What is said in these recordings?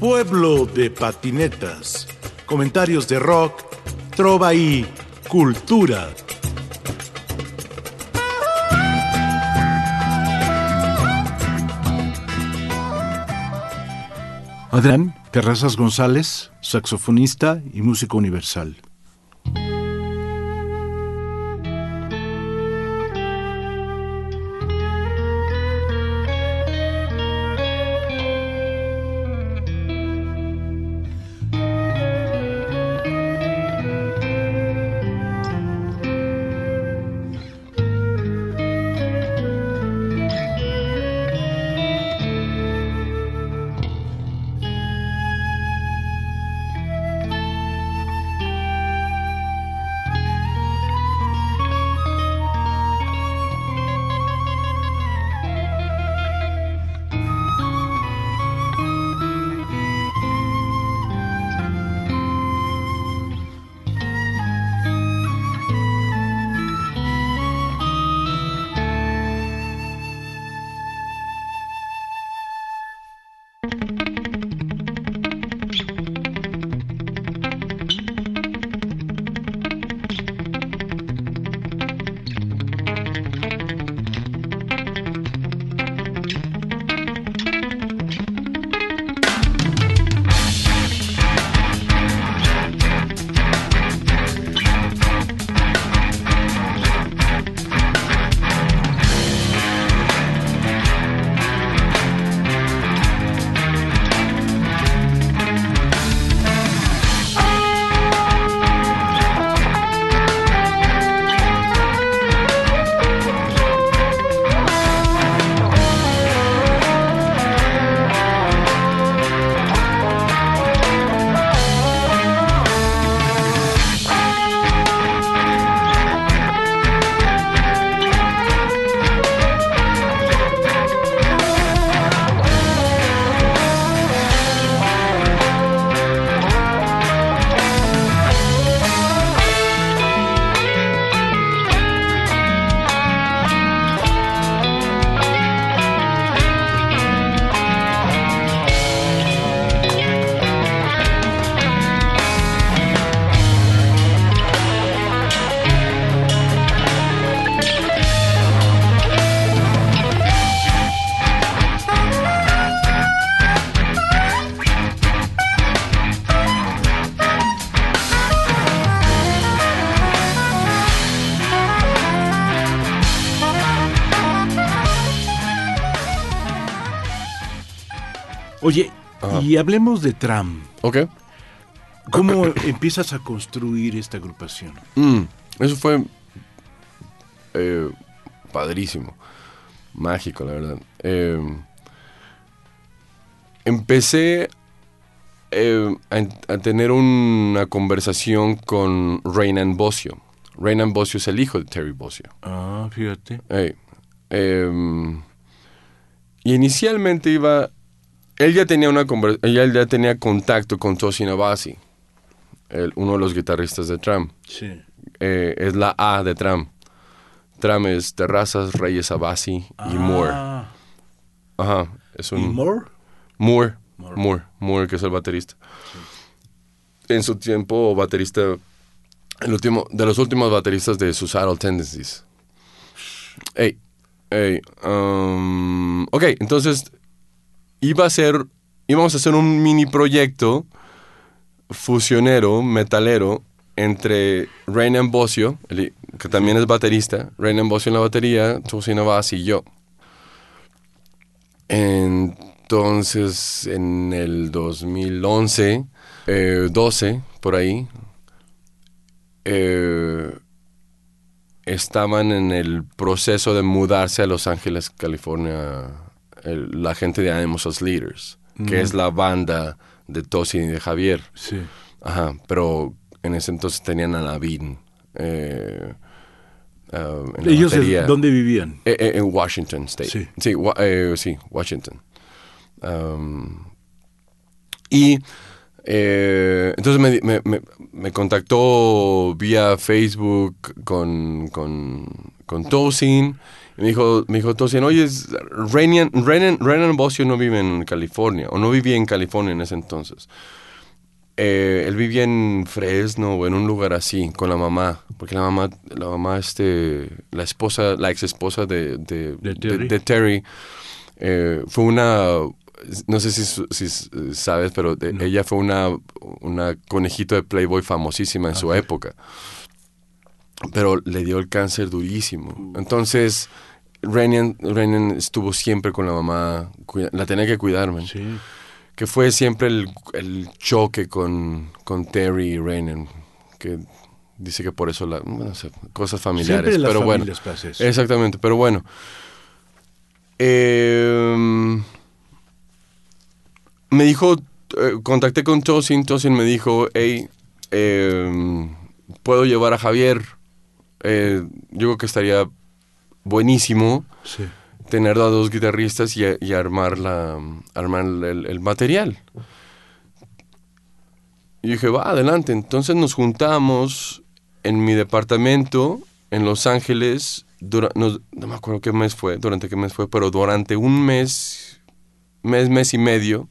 Pueblo de patinetas. Comentarios de rock, trova y cultura. Adrián Terrazas González, saxofonista y músico universal. Oye, y hablemos de Tram. Ok. ¿Cómo empiezas a construir esta agrupación? Mm, eso fue eh, padrísimo, mágico, la verdad. Eh, empecé eh, a, tener una conversación con Reynan Bossio. Reynan Bossio es el hijo de Terry Bossio. Ah, fíjate. y inicialmente iba él ya tenía una ella ya tenía contacto con Tosin Abasi, uno de los guitarristas de Tram. Sí. Eh, es la A de Tram. Tram es Terrazas, Reyes Abasi y ah. Moore. Ajá. Es un, ¿Y Moore? Moore? Moore. Moore, que es el baterista. En su tiempo, baterista, el último, de los últimos bateristas de Suicidal Tendencies. Hey, hey, um, ok, entonces iba a ser, íbamos a hacer un mini proyecto fusionero, metalero, entre Reynan Bossio, que también es baterista, Reynan Bossio en la batería, Tosina Bass y yo. Entonces, en el 2011, 12, eh, por ahí, eh, estaban en el proceso de mudarse a Los Ángeles, California, la gente de Animals as Leaders, que es la banda de Tosin y de Javier. Sí. Ajá, pero en ese entonces tenían a Navin. Eh, uh, ¿Ellos dónde vivían? Eh, eh, en Washington State. Sí, sí, sí Washington. Um, y entonces me, me, me, contactó vía Facebook con, con, con Tosin Me dijo, me dijo Tosian, oye, Renan, Renan, Renan Bosio no vive en California, o no vivía en California en ese entonces. Eh, él vivía en Fresno o en un lugar así, con la mamá, porque la mamá, la mamá, este, la esposa, la ex esposa de, de, Terry. de Terry, eh, fue una, no sé si, sabes, pero ella fue una, una conejito de Playboy famosísima en su época. Pero le dio el cáncer durísimo. Entonces, Renan, Renan estuvo siempre con la mamá, la tenía que cuidar, man Sí. que fue siempre el, el choque con, con Terry y Renan, que dice que por eso, la, bueno, o sea, cosas familiares, Siempre pero bueno. Exactamente, pero bueno. Eh, me dijo, eh, contacté con Tosin, Tosin me dijo, hey, eh, puedo llevar a Javier, Eh, yo creo que estaría buenísimo Sí. tener a dos guitarristas y, y armar, la, armar el, el material. Y dije, va, adelante. Entonces nos juntamos en mi departamento en Los Ángeles, dura- no, no me acuerdo qué mes fue, durante qué mes fue, pero durante un mes, mes, mes y medio,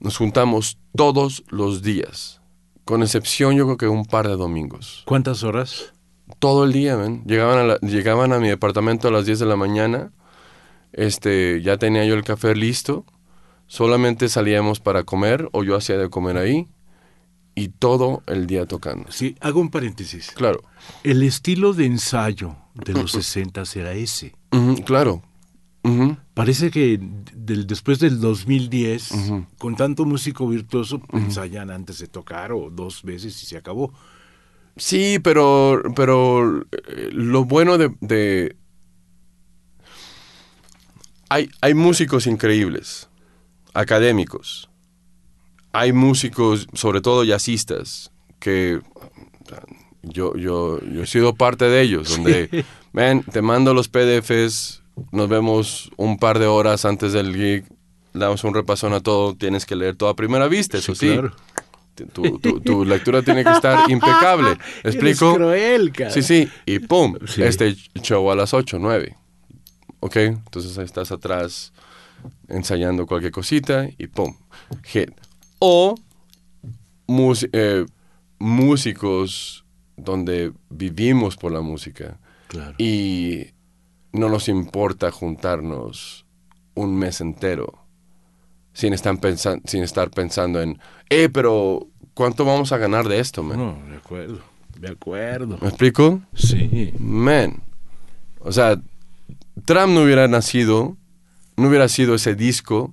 nos juntamos todos los días, con excepción yo creo que un par de domingos ¿Cuántas horas? Todo el día, man. Llegaban a, la- llegaban a mi departamento a las 10 de la mañana. Este, ya tenía yo el café listo. Solamente salíamos para comer o yo hacía de comer ahí y todo el día tocando. Sí, hago un paréntesis. Claro. El estilo de ensayo de los 60 era ese. Claro. Parece que del- después del 2010, Ujú. con tanto músico virtuoso, ensayan antes de tocar o dos veces y se acabó. Sí, pero, pero eh, lo bueno de... de- Hay, hay músicos increíbles, académicos. Hay músicos, sobre todo jazzistas, que yo, yo, yo he sido parte de ellos, donde, ven, te mando los PDFs, nos vemos un par de horas antes del gig, damos un repasón a todo, tienes que leer todo a primera vista, eso sí. claro. Tu, tu- tu lectura tiene que estar impecable. ¿Me explico? Eres cruel, cara. Sí, sí. Y pum, Sí. este show a las 8, 9. ¿Ok? Entonces ahí estás atrás ensayando cualquier cosita y pum, hit. O mus- eh, músicos donde vivimos por la música Claro. y no nos importa juntarnos un mes entero sin estar, pensan- sin estar pensando en, eh, pero ¿cuánto vamos a ganar de esto, man? No, de acuerdo. De acuerdo. ¿Me explico? Sí. Man. O sea, Trump no hubiera nacido, no hubiera sido ese disco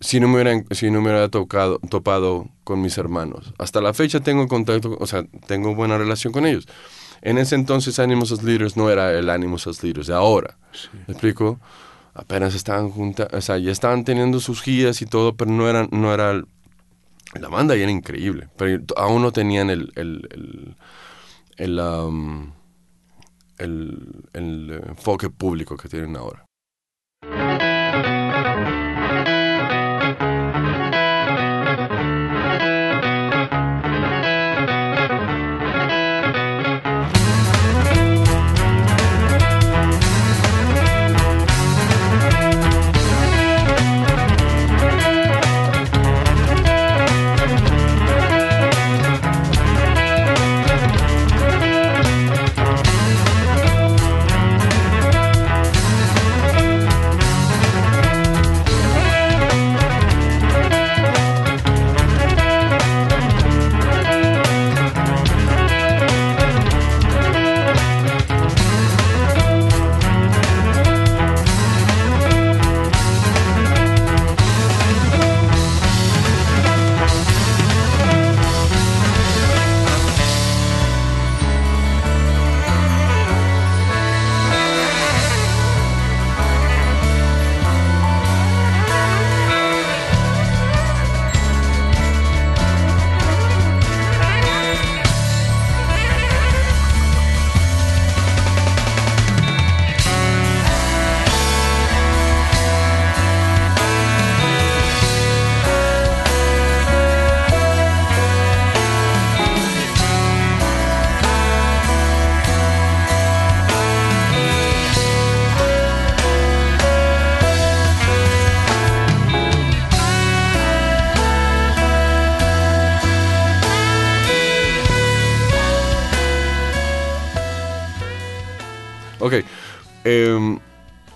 si no me hubiera, si no me hubiera tocado, topado con mis hermanos. Hasta la fecha tengo contacto, o sea, tengo buena relación con ellos. En ese entonces Animals as Leaders no era el Animals as Leaders de ahora. ¿Me explico? Apenas estaban juntas, o sea, ya estaban teniendo sus giras y todo, pero no eran, no era la banda ya era increíble, pero aún no tenían el, el, el, el, um, enfoque público que tienen ahora.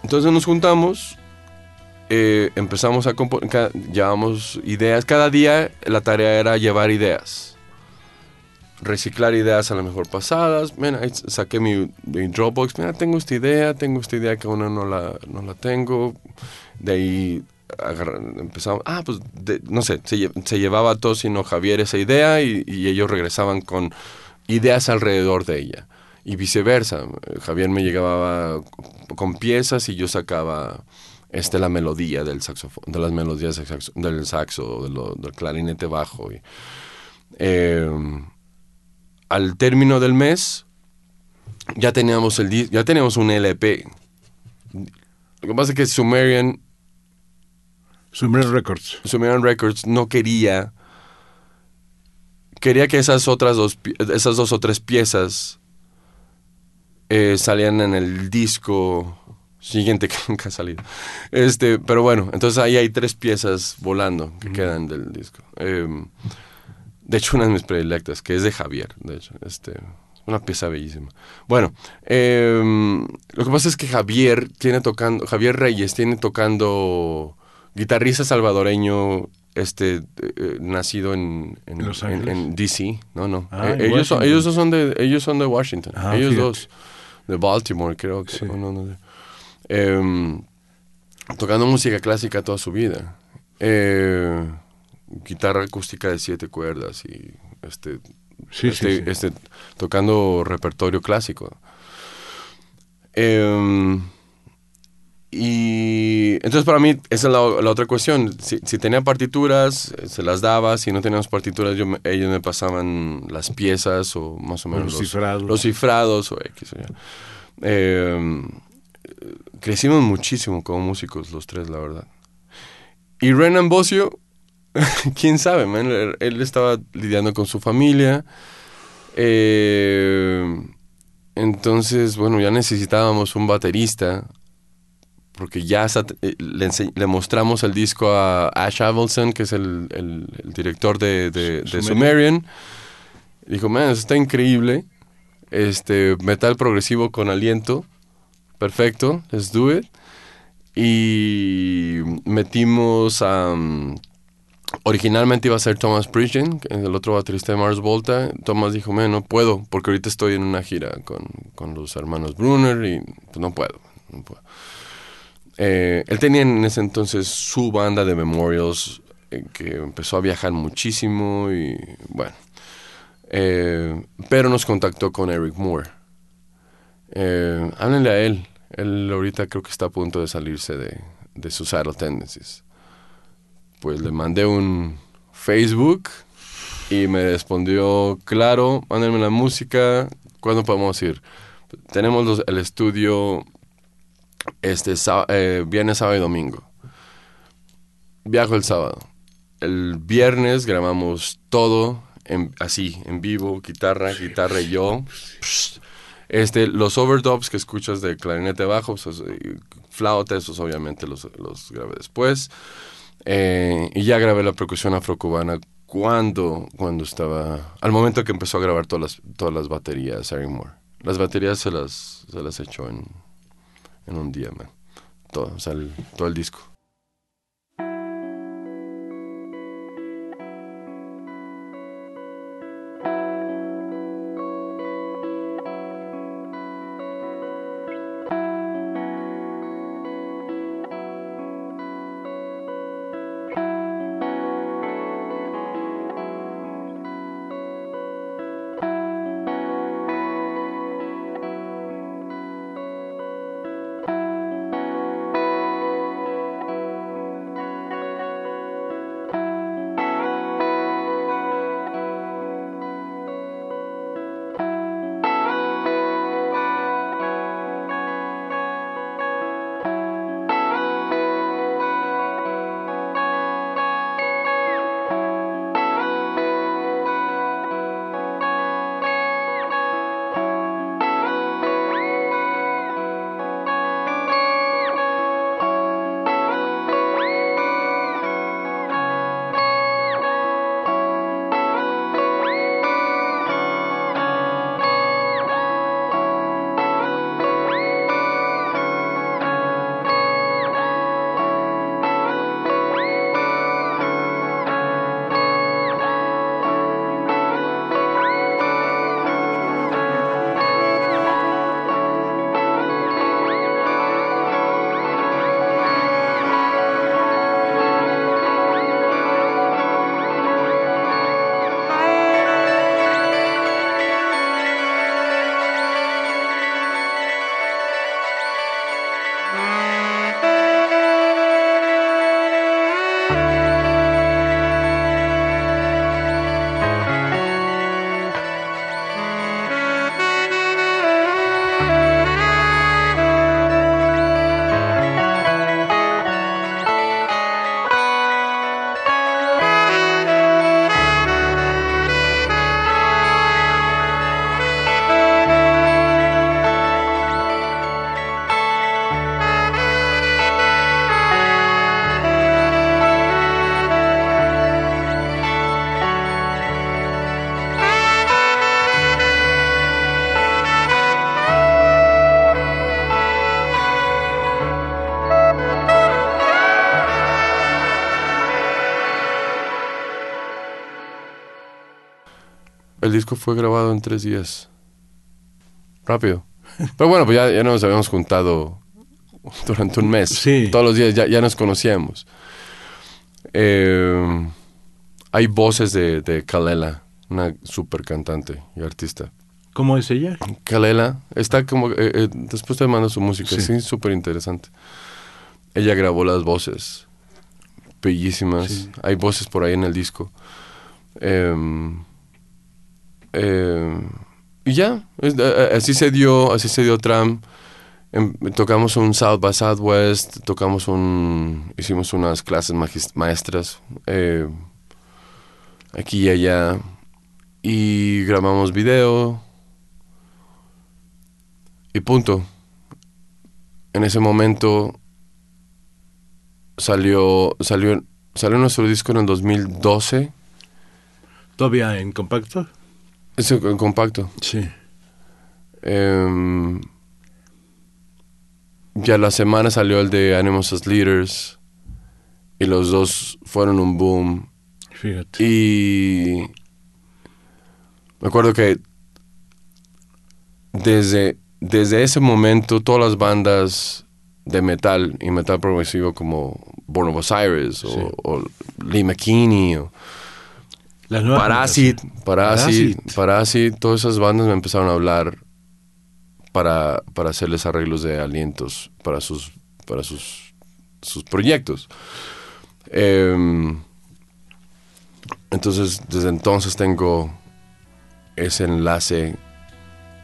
Entonces nos juntamos, eh, empezamos a componer, llevamos ideas. Cada día la tarea era llevar ideas. Reciclar ideas a lo mejor pasadas. Mira, saqué mi, mi Dropbox. Mira, tengo esta idea, tengo esta idea que aún no la, no la tengo. De ahí empezamos. Ah, pues no sé, se, lle- se llevaba a todos sino Javier esa idea y ellos regresaban con ideas alrededor de ella. Y viceversa. Javier me llegaba con piezas y yo sacaba este, la melodía del saxofón, de las melodías del saxo, del, saxo, de lo- del clarinete bajo. y, eh, al término del mes ya teníamos el ya teníamos un LP. Lo que pasa es que Sumerian Sumerian Records. Sumerian Records no quería quería que esas otras dos esas dos o tres piezas eh, salían en el disco siguiente que nunca ha salido este pero bueno entonces ahí hay tres piezas volando que quedan del disco Em, de hecho una de mis predilectas que es de Javier de hecho este una pieza bellísima bueno em, lo que pasa es que Javier tiene tocando Javier Reyes tiene tocando guitarrista salvadoreño este eh, eh, nacido en, en, ¿En Los en- Ángeles? en DC no no Ah, Eh, ellos son, Washington. ellos son de ellos son de Washington Ah, ellos fíjate. dos de Baltimore creo que Sí. no, no sé. Em, tocando música clásica toda su vida Eh, guitarra acústica de siete cuerdas y este Sí, este, sí, este, tocando repertorio clásico. Em, y entonces para mí esa es la, la otra cuestión. Si, si tenía partituras, eh, se las daba. Si no teníamos partituras, yo ellos me pasaban las piezas o más o menos los cifrados. los cifrados o X. o. Em, crecimos muchísimo como músicos los tres, la verdad. Y Renan Bossio, quién sabe, man, él, él estaba lidiando con su familia. Eh, entonces, bueno, ya necesitábamos un baterista. Porque ya eh, le, mostramos el disco a Ash Avildsen, que es el, el- el director de, de- de Sumerian. Sumerian. Dijo, man, eso está increíble. Este, metal progresivo con aliento. Perfecto, let's do it. Y metimos a... um, originalmente iba a ser Thomas Pridgen, el otro baterista de Mars Volta. Thomas dijo, man, no puedo, porque ahorita estoy en una gira con, con los hermanos Brunner y pues, no puedo. no puedo. Eh, él tenía en ese entonces su banda de Memorials, eh, que empezó a viajar muchísimo y bueno. Eh, pero nos contactó con Eric Moore. Háblenle a él. Él ahorita creo que está a punto de salirse de, de Suicidal Tendencies. Pues le mandé un Facebook y me respondió, claro, mándenme la música, ¿cuándo podemos ir? Tenemos el estudio este eh, viernes, sábado y domingo. Viajo el sábado. El viernes grabamos todo en- así, en vivo, guitarra, guitarra y yo. Psh. Este, los overdubs que escuchas de clarinete bajo, pues, flauta, esos obviamente los, los grabé después. Eh, y ya grabé la percusión afrocubana cuando, cuando estaba, al momento que empezó a grabar todas las, todas las baterías, Eric Moore. Las baterías se las, se las echó en, en un día, man. Todo, o sea, el- todo el disco. Disco fue grabado en tres días. Rápido. Pero bueno, pues ya, ya nos habíamos juntado durante un mes. Sí. Todos los días ya, ya nos conocíamos. Eh, hay voces de, de Kalela, una super cantante y artista. ¿Cómo es ella? Kalela está como... eh, eh, después te mando su música, Sí. sí, súper interesante. Ella grabó las voces, bellísimas. Sí. Hay voces por ahí en el disco. Em, em, y ya, eh, eh, así se dio, así se dio Tram. Em, tocamos un South by Southwest, tocamos un, hicimos unas clases maestras eh, aquí y allá y grabamos video y punto. En ese momento salió salió salió nuestro disco en el 2012, ¿Todavía en compacto? Es en compacto. Sí. Em, ya la semana salió el de Animals as Leaders y los dos fueron un boom. Fíjate. Y me acuerdo que desde, desde ese momento todas las bandas de metal y metal progresivo como Born of Osiris o, o Lee McKinney o La nueva Parasit, generación. Parasit, Parasit. Parasit, todas esas bandas me empezaron a hablar para, para hacerles arreglos de alientos para sus, para sus, sus proyectos. Em, entonces, desde entonces tengo ese enlace,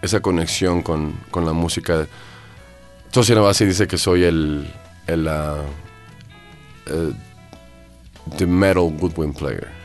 esa conexión con, con la música. Tosi Navasi dice que soy el, el, ah, eh, the metal woodwind player.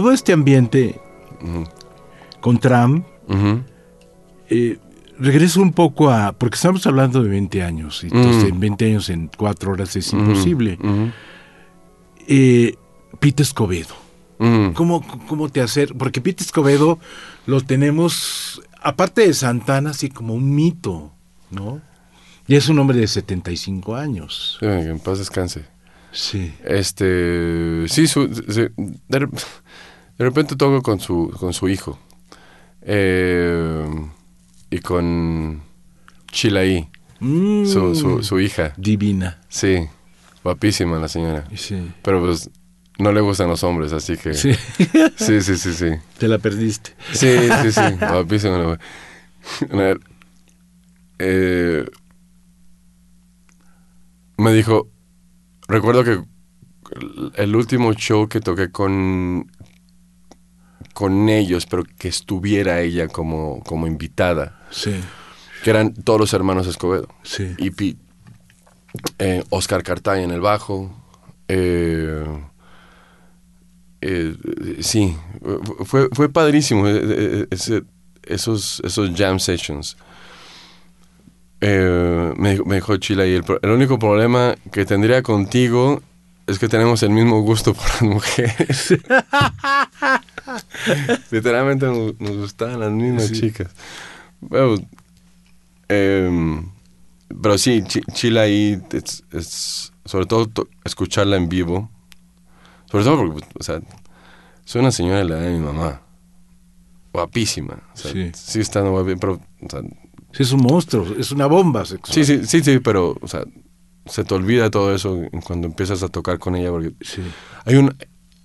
Todo este ambiente con Trump, Ujú. eh, regreso un poco a. Porque estamos hablando de 20 años. y Entonces, en 20 años, en 4 horas es imposible. Eh, Pete Escobedo. ¿Cómo, ¿Cómo te hacer? Porque Pete Escobedo lo tenemos, aparte de Santana, así como un mito, ¿no? Y es un hombre de 75 años. En paz descanse. Sí. Este, sí, su- de, rep- de repente toco con su, con su hijo. Eh, y con Chilaí, Mm, su, su, su hija. Divina. Sí, guapísima la señora. Sí. Pero pues no le gustan los hombres, así que... Sí. sí, sí, sí. Sí, Te la perdiste. sí, sí, sí, guapísima. la güey. A ver, eh, me dijo, recuerdo que el último show que toqué con con ellos, pero que estuviera ella como, como invitada, Sí, que eran todos los hermanos Escobedo. sí. y Pete. Eh, Oscar Cartay en el bajo. eh, eh, sí, fue, fue padrísimo eh, eh, ese- esos, esos jam sessions. Eh, me, dijo- me dijo Chila y el, el único problema que tendría contigo es que tenemos el mismo gusto por las mujeres. Literalmente nos, nos gustaban las mismas Sí. chicas. Bueno, em, pero sí, Chi- Chila ahí, es, es- sobre todo to- escucharla en vivo. Sobre todo porque, o sea, soy una señora de la edad de mi mamá. Guapísima. O sea, Sí. sí. estando guapa, pero, o sea, Sí, es un monstruo, es una bomba sexual. sí, sí, sí, sí, pero, o sea, se te olvida todo eso cuando empiezas a tocar con ella porque Sí. hay un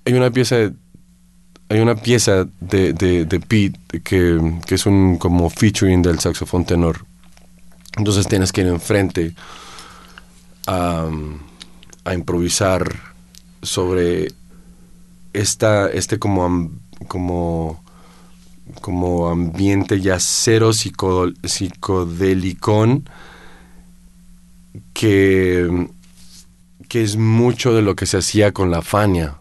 hay una pieza de- hay una pieza de, de, de Pete que, que es un como featuring del saxofón tenor. Entonces tienes que ir enfrente a, a improvisar sobre esta este como como como ambiente ya cero psico- psicodelicón que, que es mucho de lo que se hacía con la Fania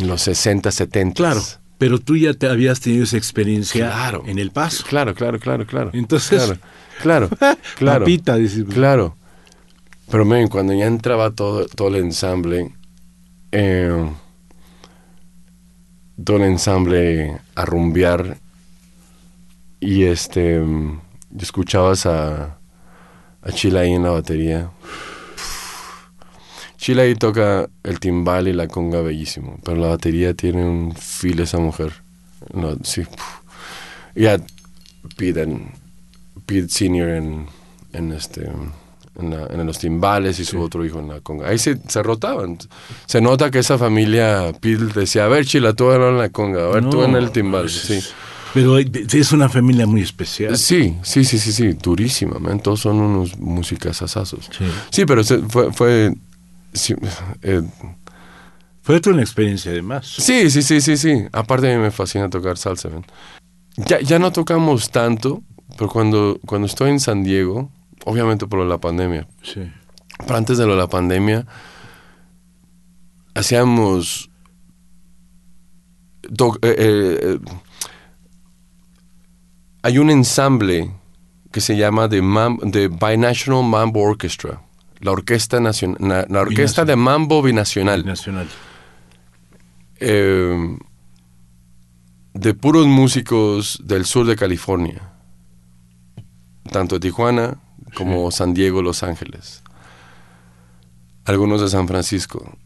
en los 60, 70. Claro, pero tú ya te habías tenido esa experiencia Claro. en el paso. Claro, claro, claro, claro. Entonces- Claro, claro, claro. Papita, dices. Claro. Pero miren, cuando ya entraba todo, todo el ensamble, eh, todo el ensamble a rumbear y este mm, escuchabas a, a Chila ahí en la batería. Chila ahí toca el timbal y la conga bellísimo, pero la batería tiene un feel esa mujer. No, sí. Y a Pete, en- Pete Senior en, en este en, la- en los timbales y su otro hijo en la conga. Ahí se, se rotaban. Se nota que esa familia Pete decía, a ver Chila, tú en la conga, a ver tú No, en el timbal. pues, Sí. Pero es una familia muy especial. Sí, sí, sí, sí, sí, durísima, man. Todos son unos músicas asazos. Sí. Sí, pero se- fue, fue sí, eh, Fue toda una experiencia además. sí, sí, sí, sí, sí. Aparte a mí me fascina tocar salsa, man. Ya, ya no tocamos tanto, pero cuando, cuando estoy en San Diego, obviamente por lo de la pandemia, Sí. pero antes de lo de la pandemia, hacíamos... to- eh, eh, eh, hay un ensamble que se llama The, Mam- The Binational Mambo Orchestra, la orquesta, nacion- na- la orquesta de mambo binacional, Nacional. eh, de puros músicos del sur de California, tanto de Tijuana como San Diego, Los Ángeles, algunos de San Francisco,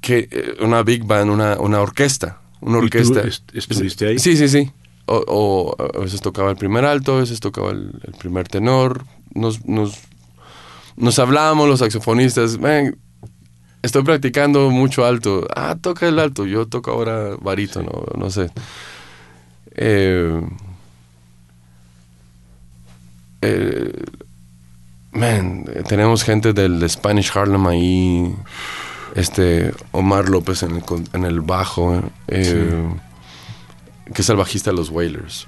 que eh, una big band, una, una orquesta, una ¿Y tú orquesta. est- estuviste ahí? Sí, sí, sí. O, o a veces tocaba el primer alto, a veces tocaba el, el primer tenor. Nos, nos, nos hablábamos los saxofonistas, "Ven, estoy practicando mucho alto. Ah, toca el alto, yo toco ahora barítono, no sé. Eh, eh, man, eh, tenemos gente del Spanish Harlem ahí, este Omar López en el, en el bajo, eh, que es el bajista de los Wailers.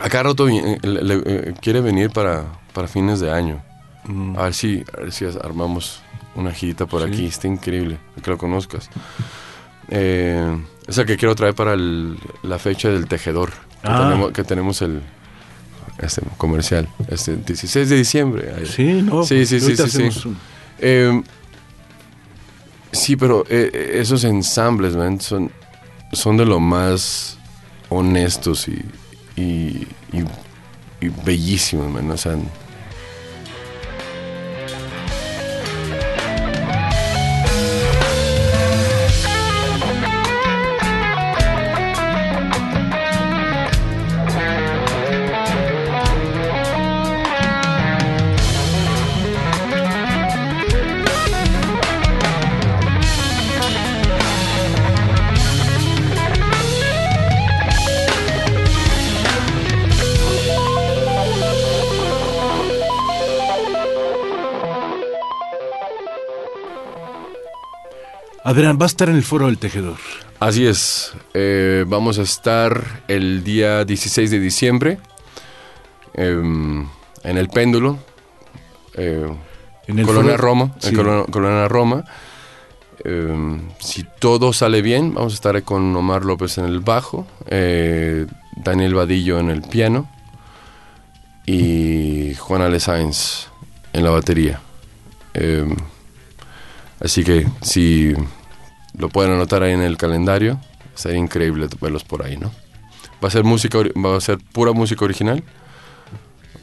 Acá rato vi- eh, le- le- eh, quiere venir para, para fines de año. Mm. A ver si, a ver si armamos una girita por Sí. aquí. Está increíble, que lo conozcas. Eh, es el que quiero traer para el- la fecha del tejedor. Que, Ah. tenemos, que tenemos el este comercial, este 16 de diciembre. Sí, no. Sí, sí, sí, sí, sí. hacemos un- Eh, sí, pero eh, eh, esos ensambles, man, son, son de lo más honestos y, y, bellísimos, man. Adrián, va a estar en el foro del tejedor. Así es, eh, vamos a estar el día 16 de diciembre em, en el péndulo, eh, En el Colonia foro- Roma, Sí. Colonia Roma. Em, si todo sale bien, vamos a estar con Omar López en el bajo, eh, Daniel Vadillo en el piano y Juan Ale Sáenz en la batería. Em, así que si lo pueden anotar ahí en el calendario, sería increíble verlos por ahí, ¿no? Va a ser música, va a ser pura música original.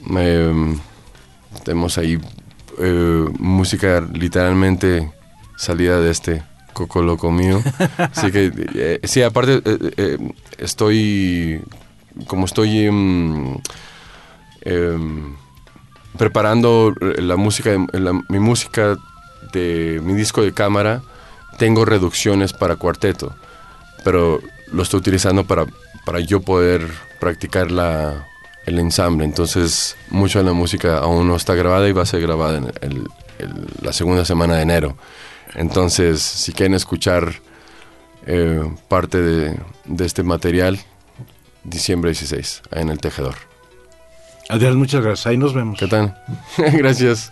Em, tenemos ahí eh, música literalmente salida de este coco loco mío. Así que, eh, sí, aparte, eh, eh, estoy, como estoy em, em, preparando la música, la- mi música de mi disco de cámara, tengo reducciones para cuarteto, pero lo estoy utilizando para, para yo poder practicar la, el ensamble. Entonces, mucha de la música aún no está grabada y va a ser grabada en el- el- la segunda semana de enero. Entonces, si quieren escuchar eh, parte de, de este material, diciembre 16, ahí en el tejedor. Adrián, muchas gracias. Ahí nos vemos. ¿Qué tal? Gracias.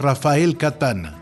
Rafael Catana.